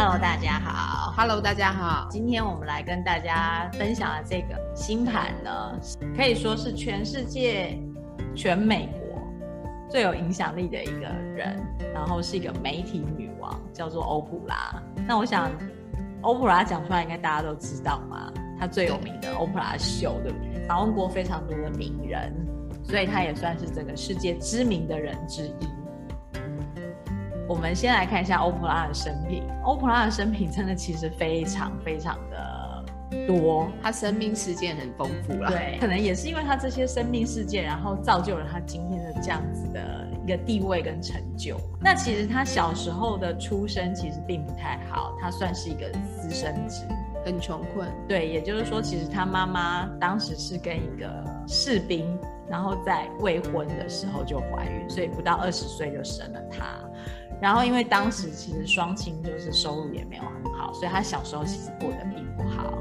Hello，大家好。Hello，大家好。今天我们来跟大家分享的这个星盘呢，可以说是全世界、全美国最有影响力的一个人，然后是一个媒体女王，叫做欧普拉。那我想，欧普拉讲出来，应该大家都知道嘛。她最有名的欧普拉秀，对不对？访问过非常多的名人，所以她也算是这个世界知名的人之一。我们先来看一下欧普拉的生平。欧普拉的生平真的其实非常非常的多，他生命事件很丰富啦。对，可能也是因为他这些生命事件，然后造就了他今天的这样子的一个地位跟成就。那其实他小时候的出身其实并不太好，他算是一个私生子，很穷困。对，也就是说，其实他妈妈当时是跟一个士兵，然后在未婚的时候就怀孕，所以不到二十岁就生了他。然后，因为当时其实双亲就是收入也没有很好，所以他小时候其实过得并不好。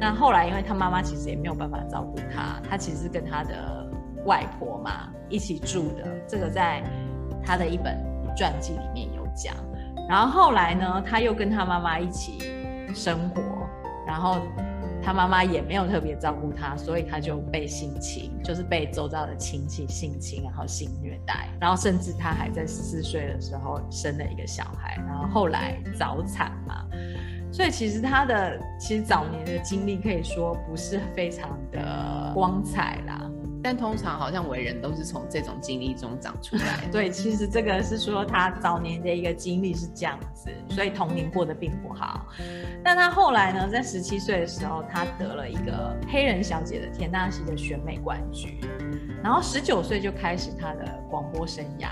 那后来，因为他妈妈其实也没有办法照顾他，他其实跟他的外婆嘛一起住的。这个在他的一本传记里面有讲。然后后来呢，他又跟他妈妈一起生活，然后。他妈妈也没有特别照顾他，所以他就被性侵，就是被周遭的亲戚性侵，然后性虐待，然后甚至他还在十四岁的时候生了一个小孩，然后后来早产嘛，所以其实他的其实早年的经历可以说不是非常的光彩啦。但通常好像为人都是从这种经历中长出来。对，其实这个是说他早年的一个经历是这样子，所以童年过得并不好。但他后来呢，在十七岁的时候，他得了一个黑人小姐的田纳西的选美冠军，然后十九岁就开始他的广播生涯。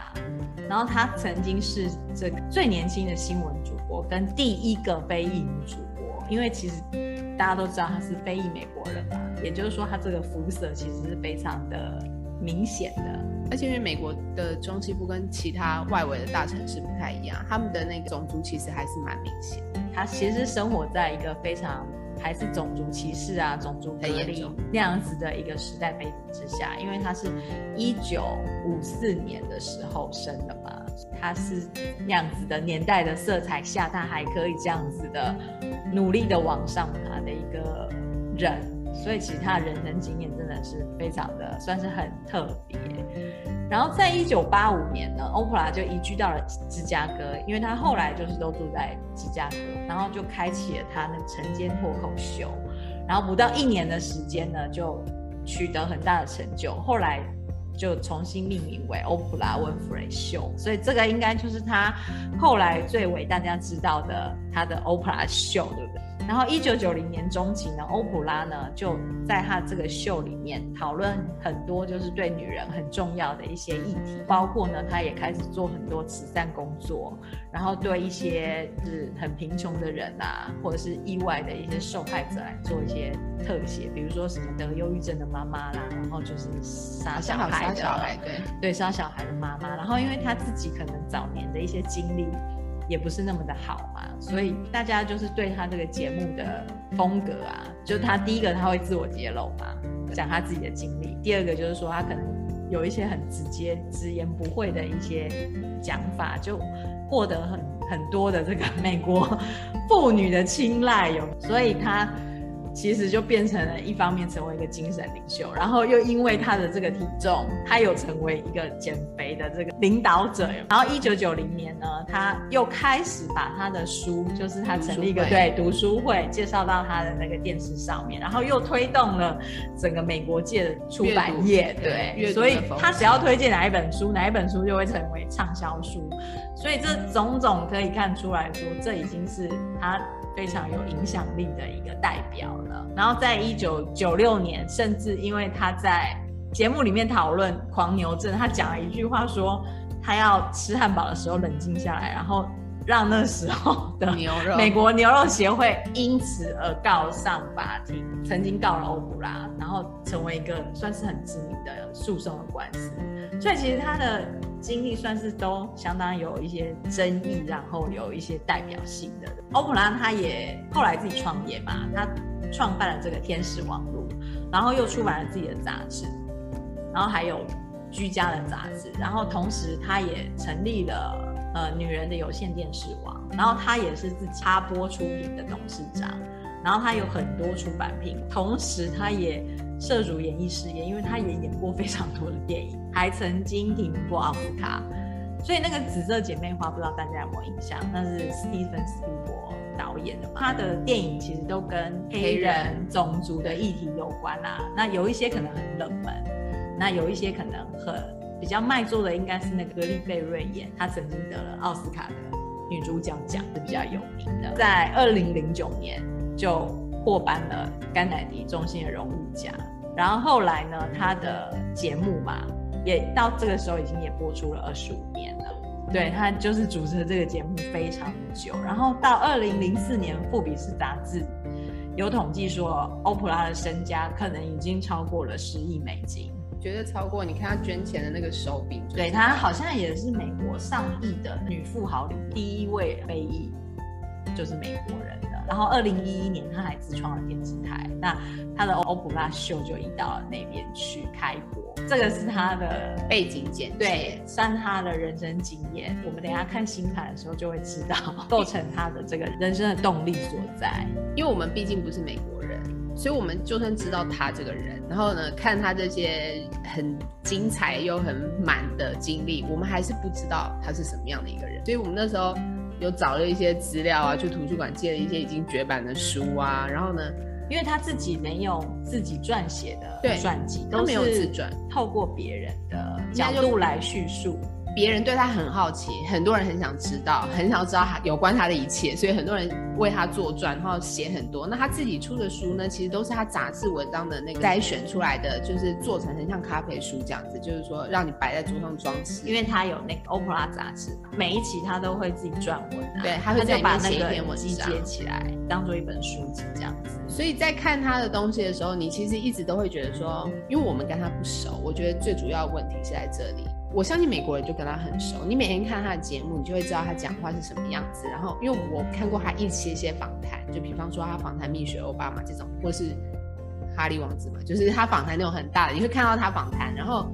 然后他曾经是这个最年轻的新闻主播，跟第一个非裔女主播，因为其实。大家都知道他是非裔美国人嘛，也就是说他这个肤色其实是非常的明显的，而且因为美国的中西部跟其他外围的大城市不太一样，他们的那个种族其实还是蛮明显的。他其实生活在一个非常还是种族歧视啊、种族隔离那样子的一个时代背景之下，因为他是一九五四年的时候生的嘛。他是那样子的年代的色彩下，他还可以这样子的努力的往上爬的一个人，所以其实他的人生经验真的是非常的算是很特别。然后在一九八五年呢，欧普拉就移居到了芝加哥，因为他后来就是都住在芝加哥，然后就开启了他那晨间脱口秀，然后不到一年的时间呢，就取得很大的成就，后来。就重新命名为欧普拉温弗雷秀，所以这个应该就是他后来最为大家知道的他的欧普拉秀，对不对？然后一九九零年中期呢，欧普拉呢就在他这个秀里面讨论很多就是对女人很重要的一些议题，包括呢，他也开始做很多慈善工作，然后对一些是很贫穷的人啊，或者是意外的一些受害者来做一些特写，比如说什么得忧郁症的妈妈啦，然后就是杀小孩的，对对，杀小孩的妈妈，然后因为他自己可能早年的一些经历。也不是那么的好嘛，所以大家就是对他这个节目的风格啊，就他第一个他会自我揭露嘛，讲他自己的经历；第二个就是说他可能有一些很直接、直言不讳的一些讲法，就获得很很多的这个美国妇女的青睐哟，所以他。其实就变成了一方面成为一个精神领袖，然后又因为他的这个体重，他有成为一个减肥的这个领导者。然后一九九零年呢，他又开始把他的书，就是他成立一个对读书会，介绍到他的那个电视上面，然后又推动了整个美国界的出版业。对，所以他只要推荐哪一本书，哪一本书就会成为畅销书。所以这种种可以看出来说，这已经是他。非常有影响力的一个代表了。然后在一九九六年，甚至因为他在节目里面讨论狂牛症，他讲了一句话说，他要吃汉堡的时候冷静下来，然后让那时候的 美国牛肉协会因此而告上法庭，曾经告了欧普拉，然后成为一个算是很知名的诉讼的官司。所以其实他的。经历算是都相当有一些争议，然后有一些代表性的。欧普拉他也后来自己创业嘛，他创办了这个天使网络，然后又出版了自己的杂志，然后还有居家的杂志，然后同时他也成立了呃女人的有线电视网，然后他也是自己插播出品的董事长，然后他有很多出版品，同时他也涉足演艺事业，因为他也演过非常多的电影，还曾经提名过奥斯卡，所以那个紫色姐妹花不知道大家有没有印象？那是史蒂芬斯皮伯导演的嘛，他的电影其实都跟黑人种族的议题有关啊，那有一些可能很冷门。那有一些可能很比较卖座的，应该是那个格丽贝瑞演，她曾经得了奥斯卡的女主角奖，是比较有名的。在二零零九年就获颁了甘乃迪中心的荣誉奖，然后后来呢，他的节目嘛，也到这个时候已经也播出了二十五年了。对，他就是主持了这个节目非常久，然后到二零零四年，富比士杂志有统计说，欧普拉的身家可能已经超过了十亿美金。绝对超过，你看他捐钱的那个手笔，对，他好像也是美国上亿的女富豪里第一位非裔，就是美国人的。然后二零一一年，他还自创了电视台，那他的欧普拉秀就移到了那边去开播。这个是他的背景简介，对，算她的人生经验。我们等一下看星盘的时候就会知道，构成他的这个人生的动力所在。因为我们毕竟不是美国人。所以，我们就算知道他这个人，然后呢，看他这些很精彩又很满的经历，我们还是不知道他是什么样的一个人。所以我们那时候有找了一些资料啊，去图书馆借了一些已经绝版的书啊，然后呢，因为他自己没有自己撰写的传记，都没有自传，透过别人的角度来叙述。别人对他很好奇，很多人很想知道，很想知道他有关他的一切，所以很多人为他作传，然后写很多。那他自己出的书呢，其实都是他杂志文章的那个筛选出来的，就是做成很像咖啡书这样子，就是说让你摆在桌上装饰。因为他有那个欧普拉杂志，每一期他都会自己撰文啊，对，他会在里面写一篇文章，集结起来当做一本书籍这样子。所以在看他的东西的时候，你其实一直都会觉得说，因为我们跟他不熟，我觉得最主要的问题是在这里。我相信美国人就跟他很熟，你每天看他的节目，你就会知道他讲话是什么样子。然后，因为我看过他一些些访谈，就比方说他访谈蜜雪欧巴马这种，或是哈利王子嘛，就是他访谈那种很大的，你会看到他访谈，然后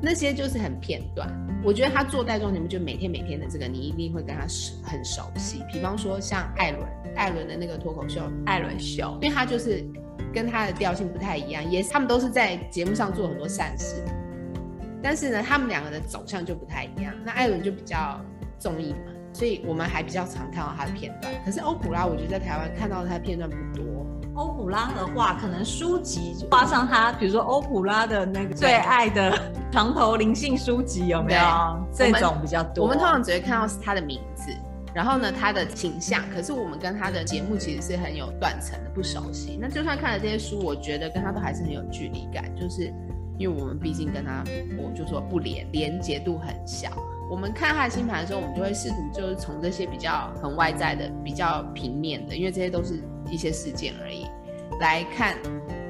那些就是很片段。我觉得他做带状节目，就每天每天的这个，你一定会跟他很熟悉。比方说像艾伦，艾伦的那个脱口秀，艾伦秀，因为他就是跟他的调性不太一样，也他们都是在节目上做很多善事。但是呢，他们两个的走向就不太一样。那艾伦就比较综艺嘛，所以我们还比较常看到他的片段。可是欧普拉，我觉得在台湾看到他的片段不多。欧普拉的话，可能书籍画上他，比如说欧普拉的那个最爱的床头灵性书籍有没有？这种比较多。我们通常只会看到是他的名字，然后呢，他的形象。可是我们跟他的节目其实是很有断层的，不熟悉。那就算看了这些书，我觉得跟他都还是很有距离感，就是。因为我们毕竟跟他，我就说不连，连结度很小。我们看他的星盘的时候，我们就会试图就是从这些比较很外在的、比较平面的，因为这些都是一些事件而已，来看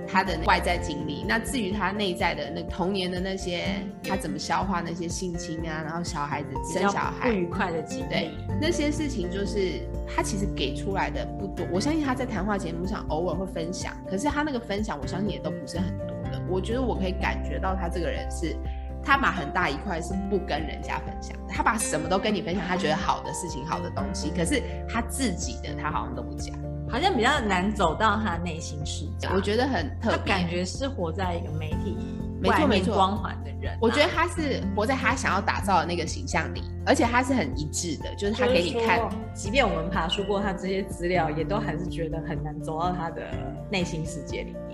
他的外在经历。那至于他内在的那童年的那些，他怎么消化那些性侵啊，然后小孩子生小孩不愉快的经历，对，那些事情就是他其实给出来的不多。我相信他在谈话节目上偶尔会分享，可是他那个分享，我相信也都不是很多。我觉得我可以感觉到他这个人是，他把很大一块是不跟人家分享，他把什么都跟你分享，他觉得好的事情、好的东西，可是他自己的他好像都不讲，好像比较难走到他内心世界。我觉得很特别，他感觉是活在一个媒体外面光环的人。我觉得他是活在他想要打造的那个形象里，而且他是很一致的，就是他给你看，即便我们爬出过他这些资料，也都还是觉得很难走到他的内心世界里面。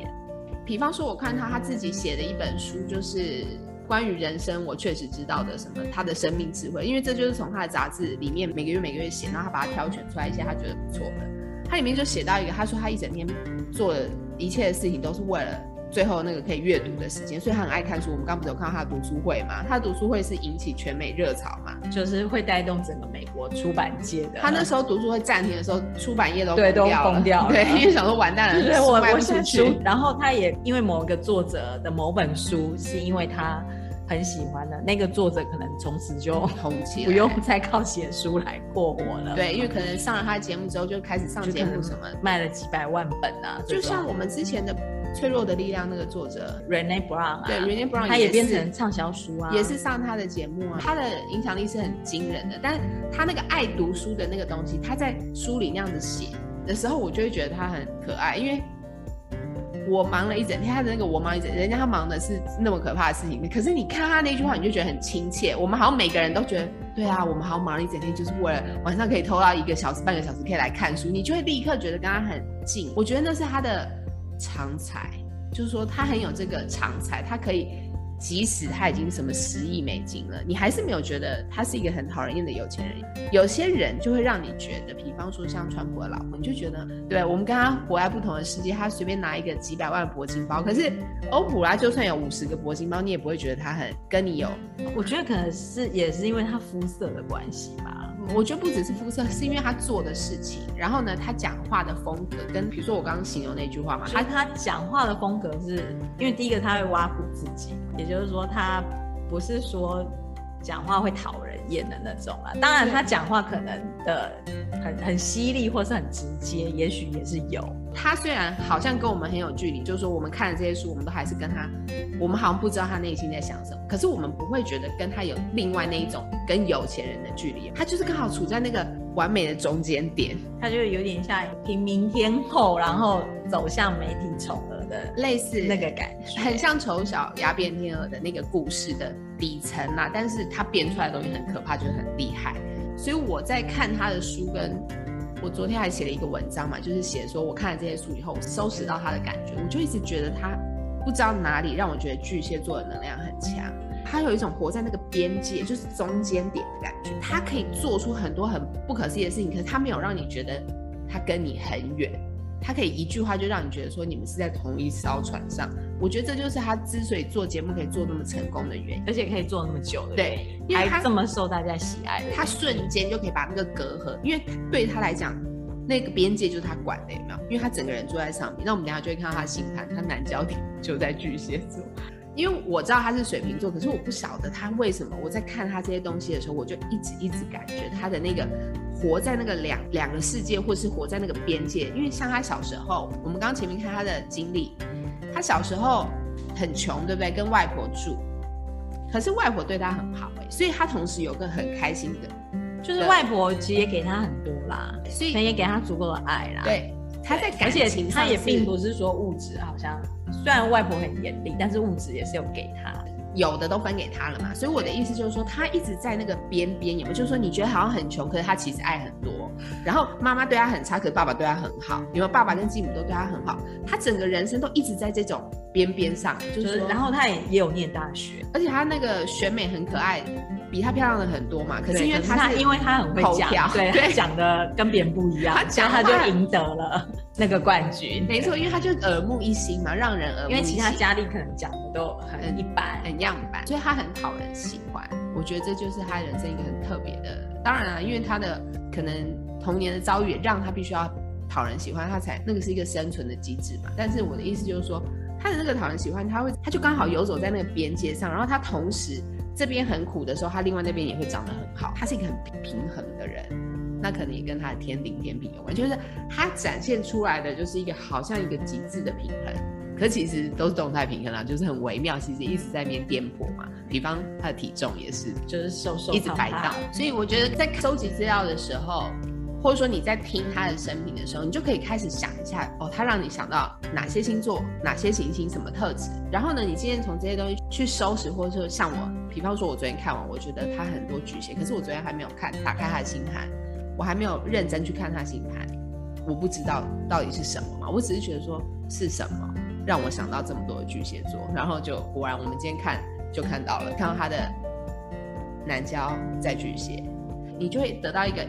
比方说，我看他他自己写的一本书，就是关于人生，我确实知道的什么他的生命智慧，因为这就是从他的杂志里面每个月每个月写，然后他把它挑选出来一些他觉得不错的。他里面就写到一个，他说他一整天做的一切的事情都是为了。最后那个可以阅读的时间，所以他很爱看书。我们刚不是有看到他的读书会吗？他的读书会是引起全美热潮嘛，就是会带动整个美国出版界的。他那时候读书会暂停的时候，出版业都对都崩掉了，对，因为想说完蛋了，对我卖不出去。然后他也因为某一个作者的某本书，是因为他。很喜欢的那个作者，可能从此就红起来，不用再靠写书来过活了。对，因为可能上了他的节目之后，就开始上节目什么，卖了几百万本啊。就像我们之前的脆弱的力量那个作者 Brené Brown，对 Brené Brown，他也变成畅销书啊，也是上他的节目啊，他的影响力是很惊人的。但是他那个爱读书的那个东西，他在书里那样子写的时候，我就会觉得他很可爱，因为。我忙了一整天，他的那个我忙一整天，人家他忙的是那么可怕的事情，可是你看他那句话，你就觉得很亲切。我们好像每个人都觉得，对啊，我们好像忙了一整天，就是为了晚上可以偷到一个小时、半个小时可以来看书，你就会立刻觉得跟他很近。我觉得那是他的常才，就是说他很有这个常才，他可以。即使他已经什么十亿美金了，你还是没有觉得他是一个很讨人厌的有钱人。有些人就会让你觉得，比方说像川普的老婆，你就觉得，对，我们跟他活在不同的世界。他随便拿一个几百万的铂金包，可是欧普拉就算有五十个铂金包，你也不会觉得他很跟你有。我觉得可能是也是因为他肤色的关系吧。我觉得不只是肤色，是因为他做的事情，然后呢，他讲话的风格跟，比如说我刚刚形容那句话嘛，他他讲话的风格是因为第一个他会挖苦自己，也就是说他不是说讲话会讨人厌的那种啊。当然他讲话可能的很很犀利或是很直接，也许也是有。他虽然好像跟我们很有距离，就是说我们看的这些书，我们都还是跟他，我们好像不知道他内心在想什么。可是我们不会觉得跟他有另外那一种跟有钱人的距离，他就是刚好处在那个完美的中间点，他就有点像平民天后，然后走向媒体宠儿的类似那个感觉，很像丑小鸭变天鹅的那个故事的底层啊。但是他编出来的东西很可怕，就是很厉害。所以我在看他的书跟。我昨天还写了一个文章嘛，就是写说我看了这些书以后，我收拾到他的感觉，我就一直觉得他不知道哪里让我觉得巨蟹座的能量很强，他有一种活在那个边界，就是中间点的感觉，他可以做出很多很不可思议的事情，可是他没有让你觉得他跟你很远。他可以一句话就让你觉得说你们是在同一艘船上，我觉得这就是他之所以做节目可以做那么成功的原因，而且可以做那么久的，对，还这么受大家喜爱。他瞬间就可以把那个隔阂，因为对他来讲，那个边界就是他管的，有没有？因为他整个人坐在上面。那我们等下就会看到他的星盘，他南交点就在巨蟹座。因为我知道他是水瓶座，可是我不晓得他为什么。我在看他这些东西的时候，我就一直一直感觉他的那个活在那个两两个世界，或是活在那个边界。因为像他小时候，我们刚刚前面看他的经历，他小时候很穷，对不对？跟外婆住，可是外婆对他很好，所以他同时有个很开心的，就是外婆其实也给他很多啦，所以也给他足够的爱啦。对。他在感情上，他也并不是说物质好像，虽然外婆很严厉，但是物质也是有给他，有的都分给他了嘛。所以我的意思就是说，他一直在那个边边，有没有？就是说你觉得好像很穷，可是他其实爱很多。然后妈妈对他很差，可是爸爸对他很好。有没有？爸爸跟继母都对他很好。他整个人生都一直在这种边边上，就是，然后他也也有念大学，而且他那个选美很可爱。比他漂亮的很多嘛，可是因为他因为他很会讲，对，讲的跟别人不一样，他讲他就赢得了那个冠军。没错，因为他就耳目一新嘛，让人耳目一新。因为其他佳丽可能讲的都很一般，很样板，所以他很讨人喜欢。我觉得这就是他人生一个很特别的。当然啊，因为他的可能童年的遭遇让他必须要讨人喜欢，他才那个是一个生存的机制嘛。但是我的意思就是说，他的那个讨人喜欢，他会他就刚好游走在那个边界上，然后他同时。这边很苦的时候，他另外那边也会长得很好。他是一个很平衡的人，那可能也跟他的天顶天平有关。就是他展现出来的就是一个好像一个极致的平衡，可其实都是动态平衡啦，就是很微妙，其实一直在那边颠簸嘛。比方他的体重也是，就是瘦瘦，一直摆荡。所以我觉得在收集资料的时候。或者说你在听他的生平的时候，你就可以开始想一下哦，他让你想到哪些星座、哪些行星、什么特质。然后呢，你今天从这些东西去收拾，或者说像我，比方说我昨天看完，我觉得他很多局限，可是我昨天还没有看打开他的星盘，我还没有认真去看他星盘，我不知道到底是什么嘛。我只是觉得说是什么让我想到这么多的巨蟹座，然后就果然我们今天看就看到了，看到他的南郊在巨蟹，你就会得到一个。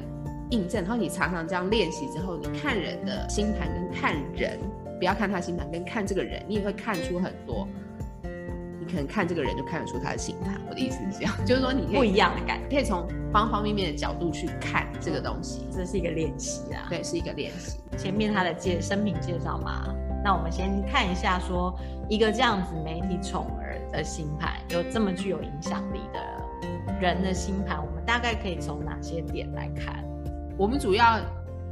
印证，然后你常常这样练习之后，你看人的星盘跟看人，不要看他星盘，跟看这个人，你也会看出很多。你可能看这个人就看得出他的星盘。我的意思是这样，就是说你不一样的感觉，可以从方方面面的角度去看这个东西。这是一个练习啊，对，是一个练习。前面他的介生平介绍嘛，那我们先看一下，说一个这样子媒体宠儿的星盘，有这么具有影响力的人的星盘，我们大概可以从哪些点来看？我们主要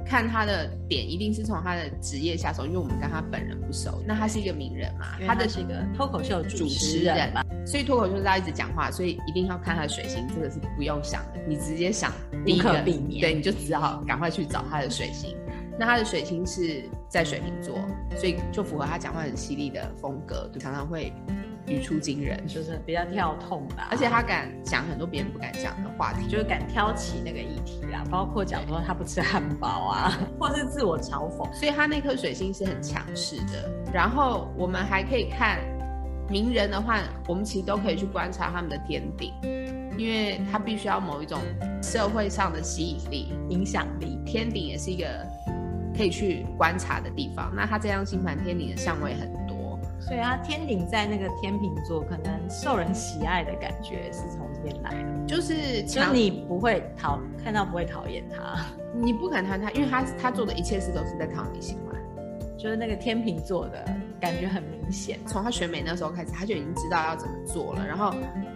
看他的点一定是从他的职业下手，因为我们跟他本人不熟。那他是一个名人嘛，他的是一个脱口秀主持人嘛，所以脱口秀是要一直讲话，所以一定要看他的水星，这个是不用想的，你直接想第一个，无可避免，对，你就只好赶快去找他的水星。那他的水星是在水瓶座，所以就符合他讲话很犀利的风格，就常常会。语出惊人，就是比较跳痛吧，而且他敢讲很多别人不敢讲的话题，就是敢挑起那个议题啦，包括讲说他不吃汉堡啊，或是自我嘲讽，所以他那颗水星是很强势的。然后我们还可以看名人的话，我们其实都可以去观察他们的天顶，因为他必须要某一种社会上的吸引力、影响力，天顶也是一个可以去观察的地方。那他这张星盘天顶的相位很。所以他天顶在那个天秤座，可能受人喜爱的感觉是从这边来的，就是就你不会讨看到不会讨厌他，你不敢谈他，因为他他做的一切事都是在讨你喜欢，就是那个天秤座的感觉很明显。从他选美那时候开始，他就已经知道要怎么做了，然后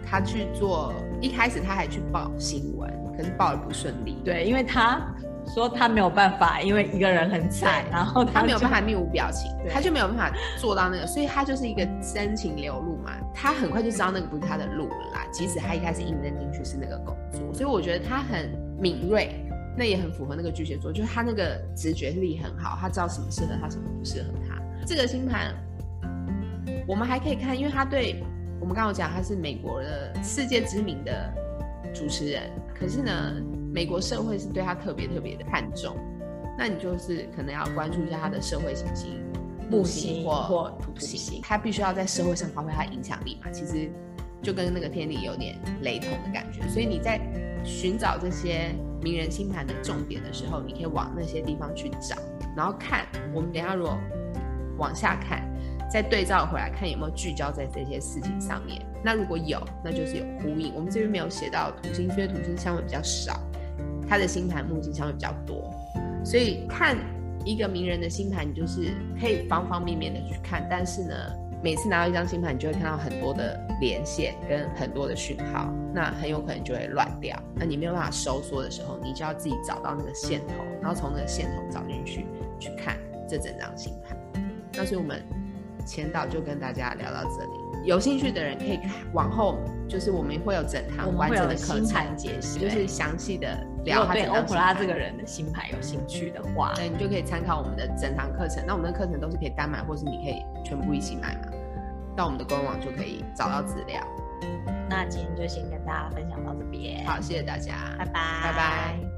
他去做，一开始他还去报新闻，可是报的不顺利，对，因为他。说他没有办法，因为一个人很惨，然后他，他没有办法面无表情，他就没有办法做到那个，所以他就是一个真情流露嘛。他很快就知道那个不是他的路了啦。即使他一开始应征进去是那个工作，所以我觉得他很敏锐，那也很符合那个巨蟹座，就是他那个直觉力很好，他知道什么适合他，什么不适合他。这个星盘我们还可以看，因为他对我们刚刚讲他是美国的世界知名的主持人，可是呢。美国社会是对他特别特别的看重，那你就是可能要关注一下他的社会行星，木星或或土星，他必须要在社会上发挥他的影响力嘛。其实就跟那个天理有点雷同的感觉，所以你在寻找这些名人星盘的重点的时候，你可以往那些地方去找，然后看我们等下如果往下看，再对照回来看有没有聚焦在这些事情上面。那如果有，那就是有呼应。我们这边没有写到土星，因为土星相对比较少。他的星盘木星相对比较多，所以看一个名人的星盘，你就是可以方方面面的去看。但是呢，每次拿到一张星盘，你就会看到很多的连线跟很多的讯号，那很有可能就会乱掉。那你没有办法收缩的时候，你就要自己找到那个线头，然后从那个线头找进去去看这整张星盘。那所以我们前导就跟大家聊到这里。有兴趣的人可以看往后，就是我们会有整堂完整的课程解析，就是详细的聊他。对欧普拉这个人的星盘有兴趣的话，对，你就可以参考我们的整堂课程。那我们的课程都是可以单买，或是你可以全部一起买嘛。到我们的官网就可以找到资料。那今天就先跟大家分享到这边，好，谢谢大家，拜拜，拜拜。